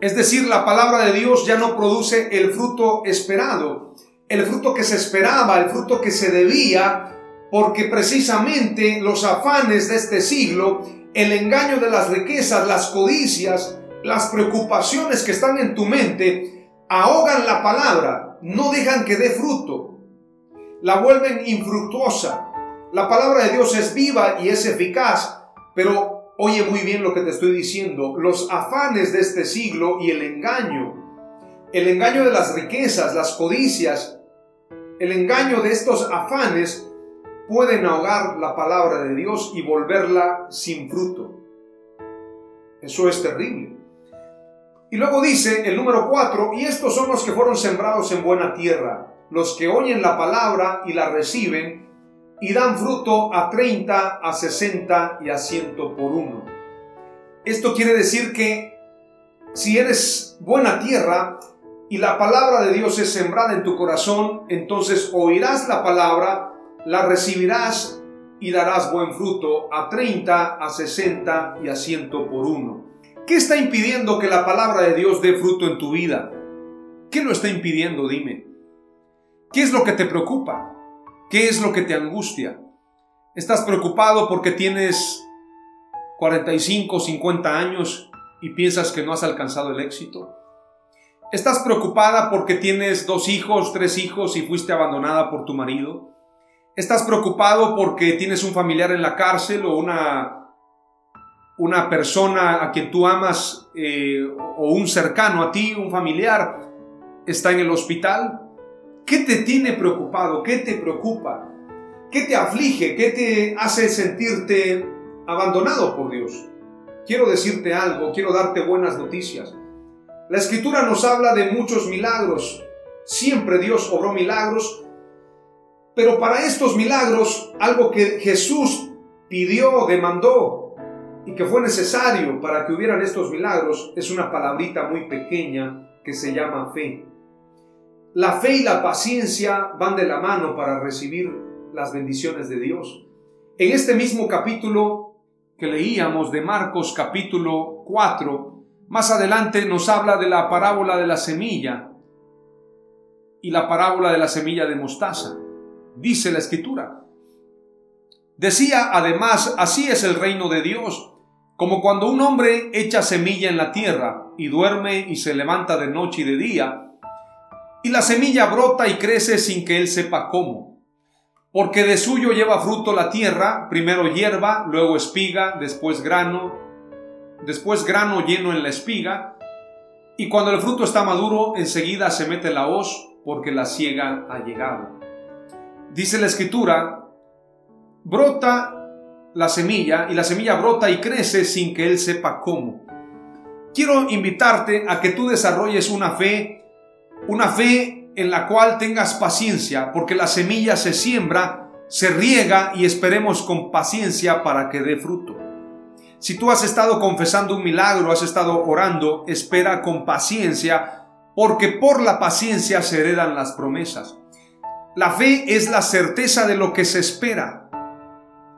Es decir, la palabra de Dios ya no produce el fruto esperado, el fruto que se esperaba, el fruto que se debía, porque precisamente los afanes de este siglo, el engaño de las riquezas, las codicias, las preocupaciones que están en tu mente, ahogan la palabra, no dejan que dé fruto, la vuelven infructuosa. La palabra de Dios es viva y es eficaz, pero Oye muy bien lo que te estoy diciendo. Los afanes de este siglo y el engaño, el engaño de las riquezas, las codicias, el engaño de estos afanes pueden ahogar la palabra de Dios y volverla sin fruto. Eso es terrible. Y luego dice el número 4, y estos son los que fueron sembrados en buena tierra, los que oyen la palabra y la reciben y dan fruto a 30, a 60 y a 100 por uno. Esto quiere decir que si eres buena tierra y la palabra de Dios es sembrada en tu corazón, entonces oirás la palabra, la recibirás y darás buen fruto a 30, a 60 y a 100 por uno. ¿Qué está impidiendo que la palabra de Dios dé fruto en tu vida? ¿Qué lo está impidiendo? Dime. ¿Qué es lo que te preocupa? ¿Qué es lo que te angustia? ¿Estás preocupado porque tienes 45, 50 años y piensas que no has alcanzado el éxito? ¿Estás preocupada porque tienes dos hijos, tres hijos y fuiste abandonada por tu marido? ¿Estás preocupado porque tienes un familiar en la cárcel o una, una persona a quien tú amas eh, o un cercano a ti, un familiar, está en el hospital? ¿Qué te tiene preocupado? ¿Qué te preocupa? ¿Qué te aflige? ¿Qué te hace sentirte abandonado por Dios? Quiero decirte algo, quiero darte buenas noticias. La escritura nos habla de muchos milagros. Siempre Dios obró milagros. Pero para estos milagros, algo que Jesús pidió, demandó y que fue necesario para que hubieran estos milagros es una palabrita muy pequeña que se llama fe. La fe y la paciencia van de la mano para recibir las bendiciones de Dios. En este mismo capítulo que leíamos de Marcos capítulo 4, más adelante nos habla de la parábola de la semilla y la parábola de la semilla de mostaza. Dice la escritura. Decía además, así es el reino de Dios, como cuando un hombre echa semilla en la tierra y duerme y se levanta de noche y de día, y la semilla brota y crece sin que él sepa cómo. Porque de suyo lleva fruto la tierra, primero hierba, luego espiga, después grano, después grano lleno en la espiga, y cuando el fruto está maduro, enseguida se mete la hoz, porque la ciega ha llegado. Dice la escritura, brota la semilla, y la semilla brota y crece sin que él sepa cómo. Quiero invitarte a que tú desarrolles una fe una fe en la cual tengas paciencia, porque la semilla se siembra, se riega y esperemos con paciencia para que dé fruto. Si tú has estado confesando un milagro, has estado orando, espera con paciencia, porque por la paciencia se heredan las promesas. La fe es la certeza de lo que se espera.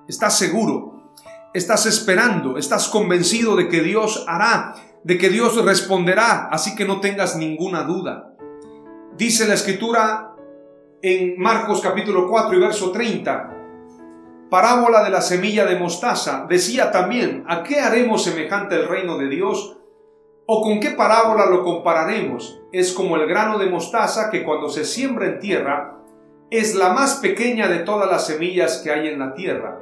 Estás seguro, estás esperando, estás convencido de que Dios hará, de que Dios responderá, así que no tengas ninguna duda. Dice la escritura en Marcos capítulo 4 y verso 30, parábola de la semilla de mostaza, decía también, ¿a qué haremos semejante el reino de Dios? ¿O con qué parábola lo compararemos? Es como el grano de mostaza que cuando se siembra en tierra, es la más pequeña de todas las semillas que hay en la tierra,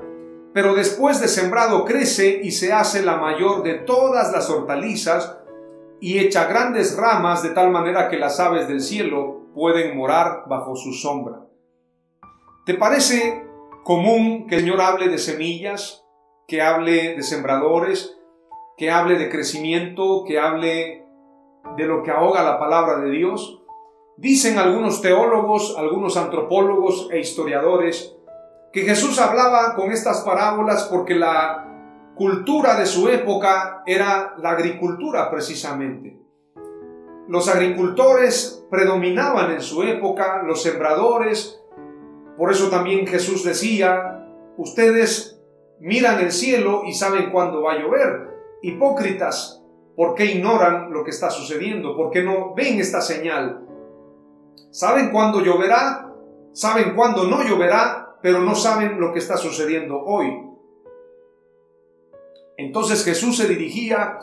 pero después de sembrado crece y se hace la mayor de todas las hortalizas, y echa grandes ramas de tal manera que las aves del cielo pueden morar bajo su sombra. ¿Te parece común que el Señor hable de semillas, que hable de sembradores, que hable de crecimiento, que hable de lo que ahoga la palabra de Dios? Dicen algunos teólogos, algunos antropólogos e historiadores que Jesús hablaba con estas parábolas porque la cultura de su época era la agricultura precisamente. Los agricultores predominaban en su época, los sembradores, por eso también Jesús decía, ustedes miran el cielo y saben cuándo va a llover. Hipócritas, ¿por qué ignoran lo que está sucediendo? ¿Por qué no ven esta señal? Saben cuándo lloverá, saben cuándo no lloverá, pero no saben lo que está sucediendo hoy. Entonces Jesús se dirigía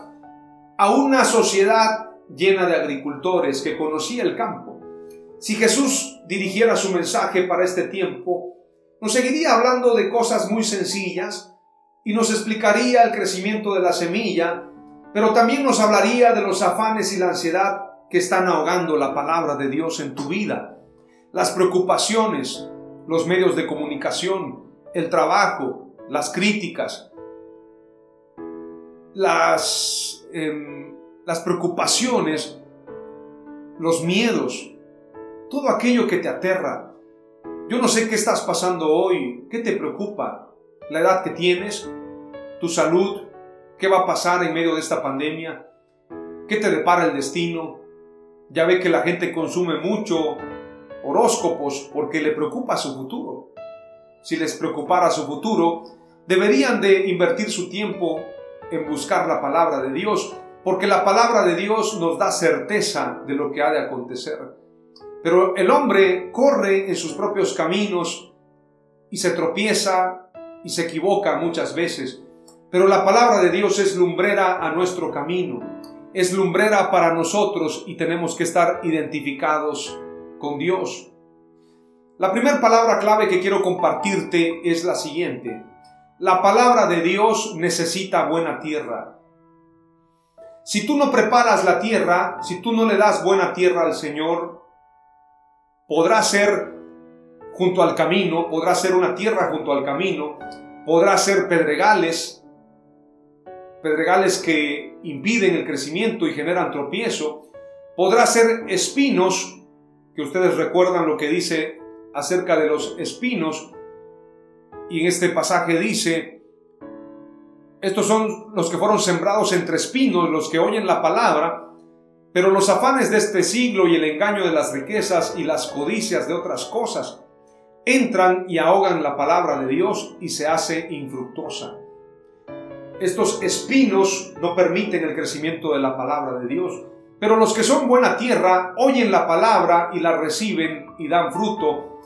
a una sociedad llena de agricultores que conocía el campo. Si Jesús dirigiera su mensaje para este tiempo, nos seguiría hablando de cosas muy sencillas y nos explicaría el crecimiento de la semilla, pero también nos hablaría de los afanes y la ansiedad que están ahogando la palabra de Dios en tu vida, las preocupaciones, los medios de comunicación, el trabajo, las críticas, las, em, las preocupaciones, los miedos, todo aquello que te aterra. Yo no sé qué estás pasando hoy, qué te preocupa, la edad que tienes, tu salud, qué va a pasar en medio de esta pandemia, qué te depara el destino. Ya ve que la gente consume mucho horóscopos porque le preocupa su futuro. Si les preocupara su futuro, deberían de invertir su tiempo en buscar la palabra de Dios, porque la palabra de Dios nos da certeza de lo que ha de acontecer. Pero el hombre corre en sus propios caminos y se tropieza y se equivoca muchas veces. Pero la palabra de Dios es lumbrera a nuestro camino, es lumbrera para nosotros y tenemos que estar identificados con Dios. La primera palabra clave que quiero compartirte es la siguiente. La palabra de Dios necesita buena tierra. Si tú no preparas la tierra, si tú no le das buena tierra al Señor, podrá ser junto al camino, podrá ser una tierra junto al camino, podrá ser pedregales, pedregales que impiden el crecimiento y generan tropiezo, podrá ser espinos, que ustedes recuerdan lo que dice acerca de los espinos, y en este pasaje dice, estos son los que fueron sembrados entre espinos, los que oyen la palabra, pero los afanes de este siglo y el engaño de las riquezas y las codicias de otras cosas entran y ahogan la palabra de Dios y se hace infructuosa. Estos espinos no permiten el crecimiento de la palabra de Dios, pero los que son buena tierra oyen la palabra y la reciben y dan fruto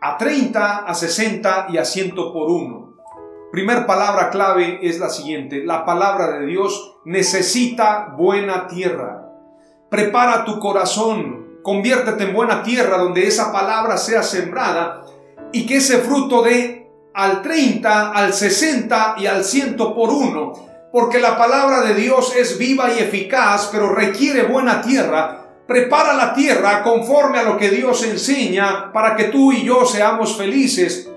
a 30, a 60 y a 100 por uno. Primer palabra clave es la siguiente, la palabra de Dios necesita buena tierra. Prepara tu corazón, conviértete en buena tierra donde esa palabra sea sembrada y que ese fruto dé al 30, al 60 y al 100 por uno. Porque la palabra de Dios es viva y eficaz, pero requiere buena tierra. Prepara la tierra conforme a lo que Dios enseña para que tú y yo seamos felices.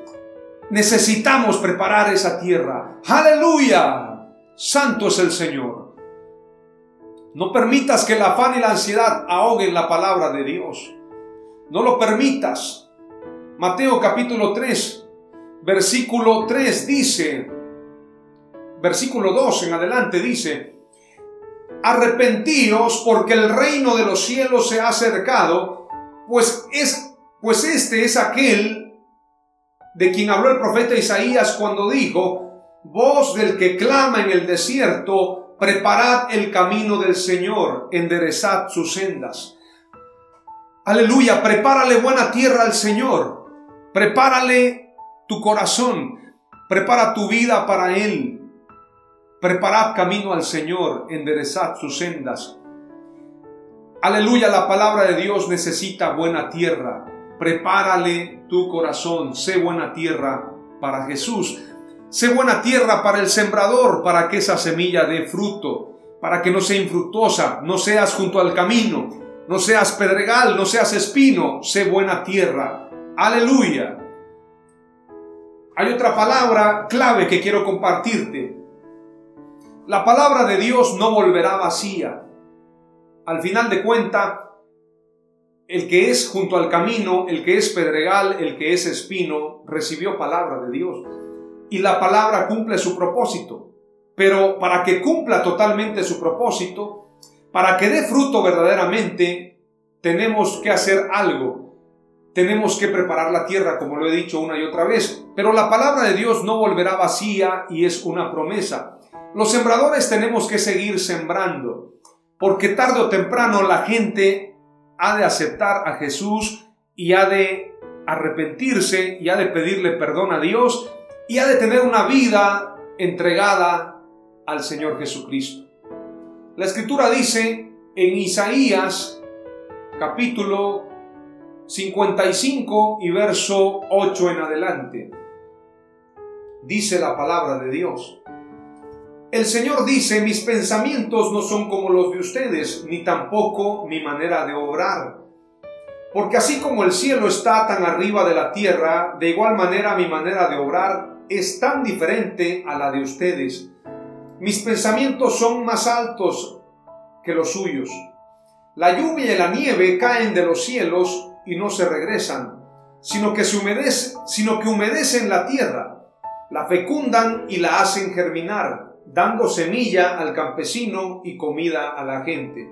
Necesitamos preparar esa tierra. Aleluya. Santo es el Señor. No permitas que el afán y la ansiedad ahoguen la palabra de Dios. No lo permitas. Mateo capítulo 3, versículo 3 dice, versículo 2 en adelante dice, arrepentíos porque el reino de los cielos se ha acercado, pues es pues este es aquel de quien habló el profeta Isaías cuando dijo, voz del que clama en el desierto, Preparad el camino del Señor, enderezad sus sendas. Aleluya, prepárale buena tierra al Señor. Prepárale tu corazón. Prepara tu vida para Él. Preparad camino al Señor, enderezad sus sendas. Aleluya, la palabra de Dios necesita buena tierra. Prepárale tu corazón, sé buena tierra para Jesús. Sé buena tierra para el sembrador, para que esa semilla dé fruto, para que no sea infructuosa, no seas junto al camino, no seas pedregal, no seas espino, sé buena tierra. Aleluya. Hay otra palabra clave que quiero compartirte. La palabra de Dios no volverá vacía. Al final de cuenta, el que es junto al camino, el que es pedregal, el que es espino, recibió palabra de Dios y la palabra cumple su propósito. Pero para que cumpla totalmente su propósito, para que dé fruto verdaderamente, tenemos que hacer algo. Tenemos que preparar la tierra, como lo he dicho una y otra vez. Pero la palabra de Dios no volverá vacía y es una promesa. Los sembradores tenemos que seguir sembrando, porque tarde o temprano la gente ha de aceptar a Jesús y ha de arrepentirse y ha de pedirle perdón a Dios y ha de tener una vida entregada al Señor Jesucristo. La escritura dice en Isaías capítulo 55 y verso 8 en adelante, dice la palabra de Dios, El Señor dice, mis pensamientos no son como los de ustedes, ni tampoco mi manera de obrar. Porque así como el cielo está tan arriba de la tierra, de igual manera mi manera de obrar es tan diferente a la de ustedes. Mis pensamientos son más altos que los suyos. La lluvia y la nieve caen de los cielos y no se regresan, sino que, se humedece, sino que humedecen la tierra, la fecundan y la hacen germinar, dando semilla al campesino y comida a la gente.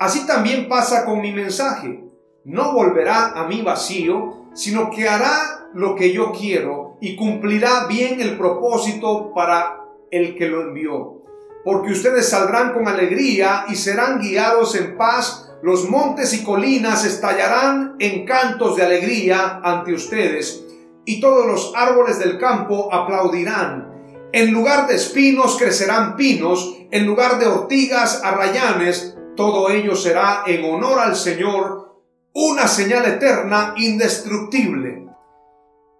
Así también pasa con mi mensaje. No volverá a mí vacío, sino que hará lo que yo quiero y cumplirá bien el propósito para el que lo envió. Porque ustedes saldrán con alegría y serán guiados en paz los montes y colinas estallarán en cantos de alegría ante ustedes, y todos los árboles del campo aplaudirán. En lugar de espinos crecerán pinos, en lugar de ortigas arrayanes, todo ello será en honor al Señor, una señal eterna, indestructible.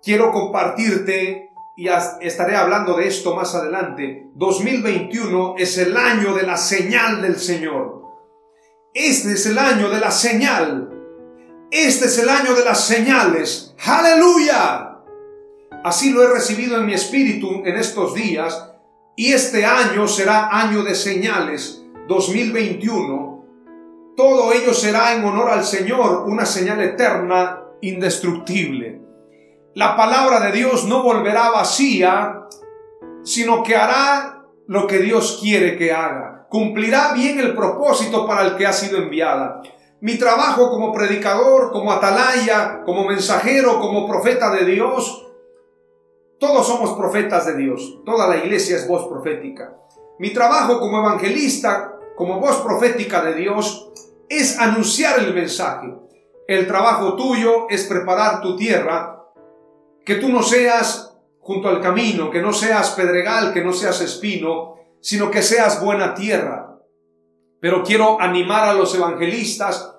Quiero compartirte, y estaré hablando de esto más adelante, 2021 es el año de la señal del Señor. Este es el año de la señal. Este es el año de las señales. Aleluya. Así lo he recibido en mi espíritu en estos días. Y este año será año de señales. 2021. Todo ello será en honor al Señor, una señal eterna, indestructible. La palabra de Dios no volverá vacía, sino que hará lo que Dios quiere que haga cumplirá bien el propósito para el que ha sido enviada. Mi trabajo como predicador, como atalaya, como mensajero, como profeta de Dios, todos somos profetas de Dios, toda la iglesia es voz profética. Mi trabajo como evangelista, como voz profética de Dios, es anunciar el mensaje. El trabajo tuyo es preparar tu tierra, que tú no seas junto al camino, que no seas pedregal, que no seas espino, sino que seas buena tierra. Pero quiero animar a los evangelistas,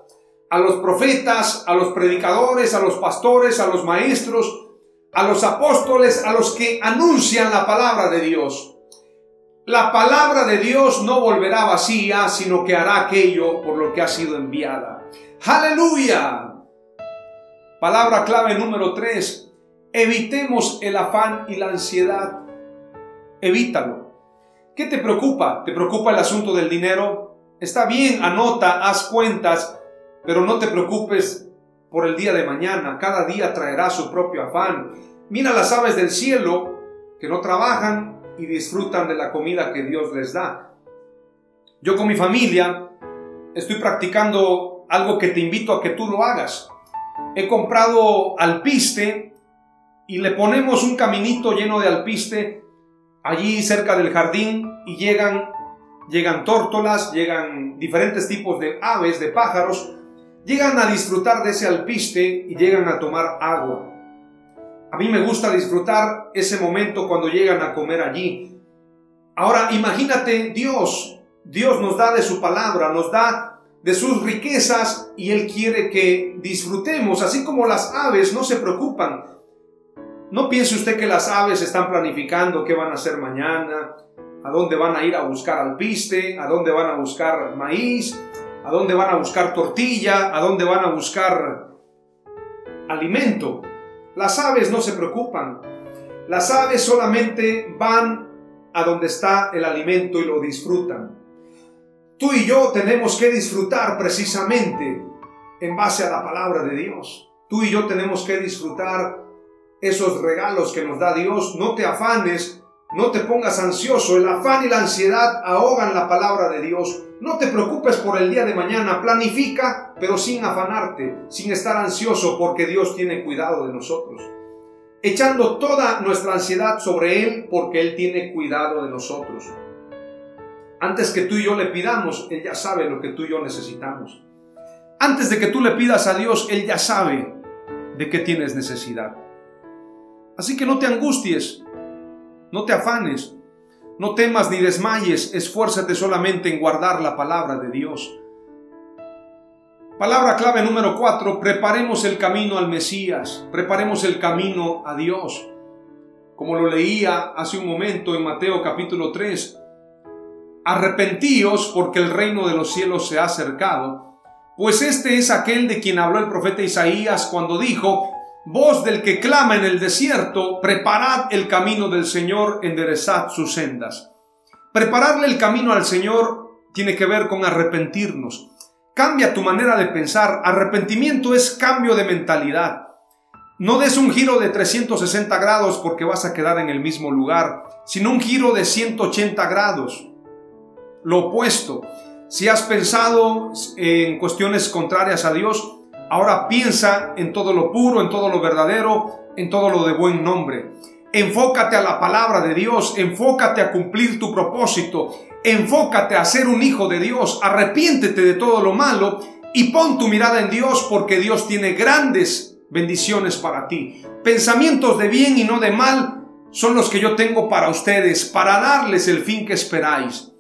a los profetas, a los predicadores, a los pastores, a los maestros, a los apóstoles, a los que anuncian la palabra de Dios. La palabra de Dios no volverá vacía, sino que hará aquello por lo que ha sido enviada. Aleluya. Palabra clave número 3. Evitemos el afán y la ansiedad. Evítalo. ¿Qué te preocupa? ¿Te preocupa el asunto del dinero? Está bien, anota, haz cuentas, pero no te preocupes por el día de mañana. Cada día traerá su propio afán. Mira las aves del cielo que no trabajan y disfrutan de la comida que Dios les da. Yo con mi familia estoy practicando algo que te invito a que tú lo hagas. He comprado alpiste y le ponemos un caminito lleno de alpiste allí cerca del jardín y llegan, llegan tórtolas, llegan diferentes tipos de aves, de pájaros, llegan a disfrutar de ese alpiste y llegan a tomar agua. A mí me gusta disfrutar ese momento cuando llegan a comer allí. Ahora imagínate Dios, Dios nos da de su palabra, nos da de sus riquezas y Él quiere que disfrutemos, así como las aves no se preocupan no piense usted que las aves están planificando qué van a hacer mañana, a dónde van a ir a buscar alpiste, a dónde van a buscar maíz, a dónde van a buscar tortilla, a dónde van a buscar alimento. Las aves no se preocupan. Las aves solamente van a donde está el alimento y lo disfrutan. Tú y yo tenemos que disfrutar precisamente en base a la palabra de Dios. Tú y yo tenemos que disfrutar esos regalos que nos da Dios, no te afanes, no te pongas ansioso, el afán y la ansiedad ahogan la palabra de Dios. No te preocupes por el día de mañana, planifica, pero sin afanarte, sin estar ansioso, porque Dios tiene cuidado de nosotros. Echando toda nuestra ansiedad sobre Él, porque Él tiene cuidado de nosotros. Antes que tú y yo le pidamos, Él ya sabe lo que tú y yo necesitamos. Antes de que tú le pidas a Dios, Él ya sabe de qué tienes necesidad. Así que no te angusties, no te afanes, no temas ni desmayes, esfuérzate solamente en guardar la palabra de Dios. Palabra clave número 4, preparemos el camino al Mesías, preparemos el camino a Dios. Como lo leía hace un momento en Mateo capítulo 3, arrepentíos porque el reino de los cielos se ha acercado, pues este es aquel de quien habló el profeta Isaías cuando dijo, voz del que clama en el desierto, preparad el camino del Señor, enderezad sus sendas. Prepararle el camino al Señor tiene que ver con arrepentirnos. Cambia tu manera de pensar. Arrepentimiento es cambio de mentalidad. No des un giro de 360 grados porque vas a quedar en el mismo lugar, sino un giro de 180 grados. Lo opuesto. Si has pensado en cuestiones contrarias a Dios, Ahora piensa en todo lo puro, en todo lo verdadero, en todo lo de buen nombre. Enfócate a la palabra de Dios, enfócate a cumplir tu propósito, enfócate a ser un hijo de Dios, arrepiéntete de todo lo malo y pon tu mirada en Dios porque Dios tiene grandes bendiciones para ti. Pensamientos de bien y no de mal son los que yo tengo para ustedes, para darles el fin que esperáis.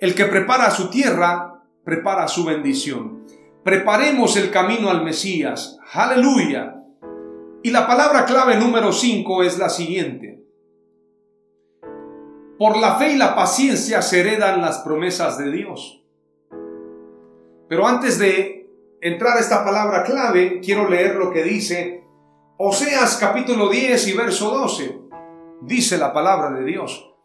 El que prepara su tierra, prepara su bendición. Preparemos el camino al Mesías. Aleluya. Y la palabra clave número 5 es la siguiente. Por la fe y la paciencia se heredan las promesas de Dios. Pero antes de entrar a esta palabra clave, quiero leer lo que dice Oseas capítulo 10 y verso 12. Dice la palabra de Dios.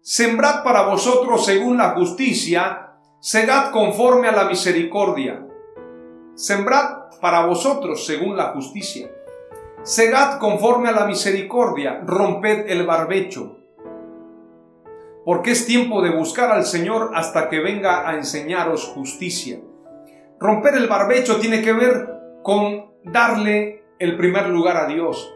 Sembrad para vosotros según la justicia, segad conforme a la misericordia Sembrad para vosotros según la justicia. Segad conforme a la misericordia, romped el barbecho. Porque es tiempo de buscar al Señor hasta que venga a enseñaros justicia. Romper el barbecho tiene que ver con darle el primer lugar a Dios.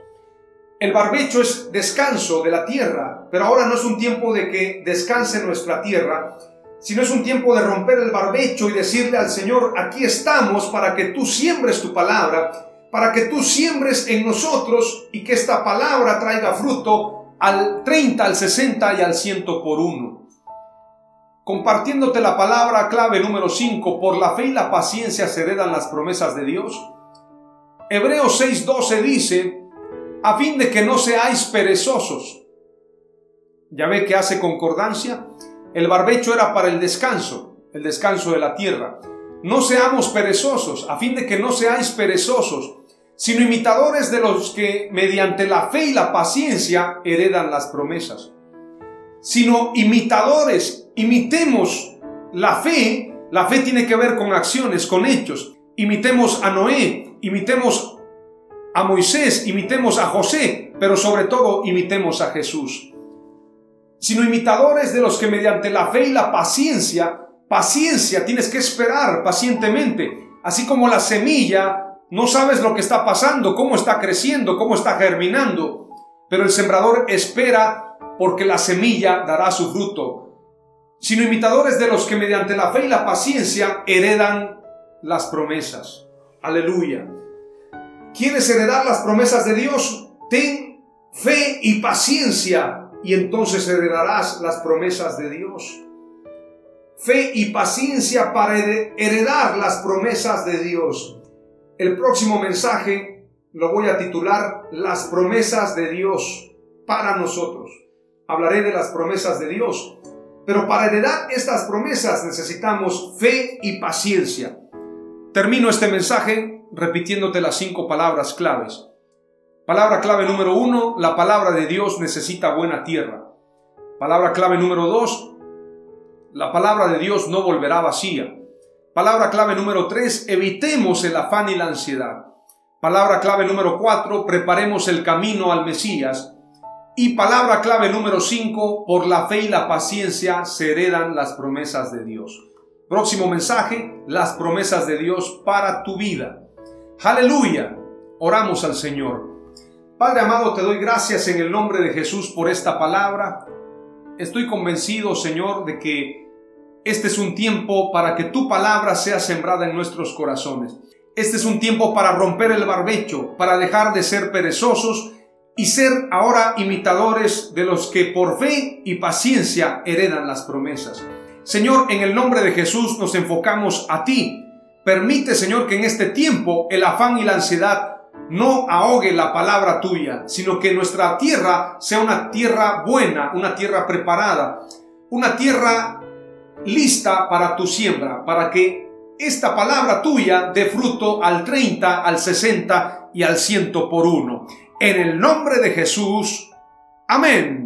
El barbecho es descanso de la tierra, pero ahora no es un tiempo de que descanse nuestra tierra, sino es un tiempo de romper el barbecho y decirle al Señor, aquí estamos para que tú siembres tu palabra, para que tú siembres en nosotros y que esta palabra traiga fruto al 30, al 60 y al 100 por uno. Compartiéndote la palabra clave número 5, por la fe y la paciencia se heredan las promesas de Dios. Hebreos 6:12 dice, a fin de que no seáis perezosos. ¿Ya ve que hace concordancia? El barbecho era para el descanso, el descanso de la tierra. No seamos perezosos, a fin de que no seáis perezosos, sino imitadores de los que mediante la fe y la paciencia heredan las promesas. Sino imitadores, imitemos la fe. La fe tiene que ver con acciones, con hechos. Imitemos a Noé, imitemos a Moisés, imitemos a José, pero sobre todo imitemos a Jesús sino imitadores de los que mediante la fe y la paciencia, paciencia, tienes que esperar pacientemente, así como la semilla, no sabes lo que está pasando, cómo está creciendo, cómo está germinando, pero el sembrador espera porque la semilla dará su fruto, sino imitadores de los que mediante la fe y la paciencia heredan las promesas. Aleluya. ¿Quieres heredar las promesas de Dios? Ten fe y paciencia y entonces heredarás las promesas de Dios. Fe y paciencia para heredar las promesas de Dios. El próximo mensaje lo voy a titular Las promesas de Dios para nosotros. Hablaré de las promesas de Dios. Pero para heredar estas promesas necesitamos fe y paciencia. Termino este mensaje repitiéndote las cinco palabras claves. Palabra clave número uno, la palabra de Dios necesita buena tierra. Palabra clave número dos, la palabra de Dios no volverá vacía. Palabra clave número tres, evitemos el afán y la ansiedad. Palabra clave número cuatro, preparemos el camino al Mesías. Y palabra clave número cinco, por la fe y la paciencia se heredan las promesas de Dios. Próximo mensaje, las promesas de Dios para tu vida. Aleluya. Oramos al Señor. Padre amado, te doy gracias en el nombre de Jesús por esta palabra. Estoy convencido, Señor, de que este es un tiempo para que tu palabra sea sembrada en nuestros corazones. Este es un tiempo para romper el barbecho, para dejar de ser perezosos y ser ahora imitadores de los que por fe y paciencia heredan las promesas. Señor, en el nombre de Jesús nos enfocamos a ti. Permite, Señor, que en este tiempo el afán y la ansiedad no ahogue la palabra tuya, sino que nuestra tierra sea una tierra buena, una tierra preparada, una tierra lista para tu siembra, para que esta palabra tuya dé fruto al 30, al 60 y al 100 por uno. En el nombre de Jesús. Amén.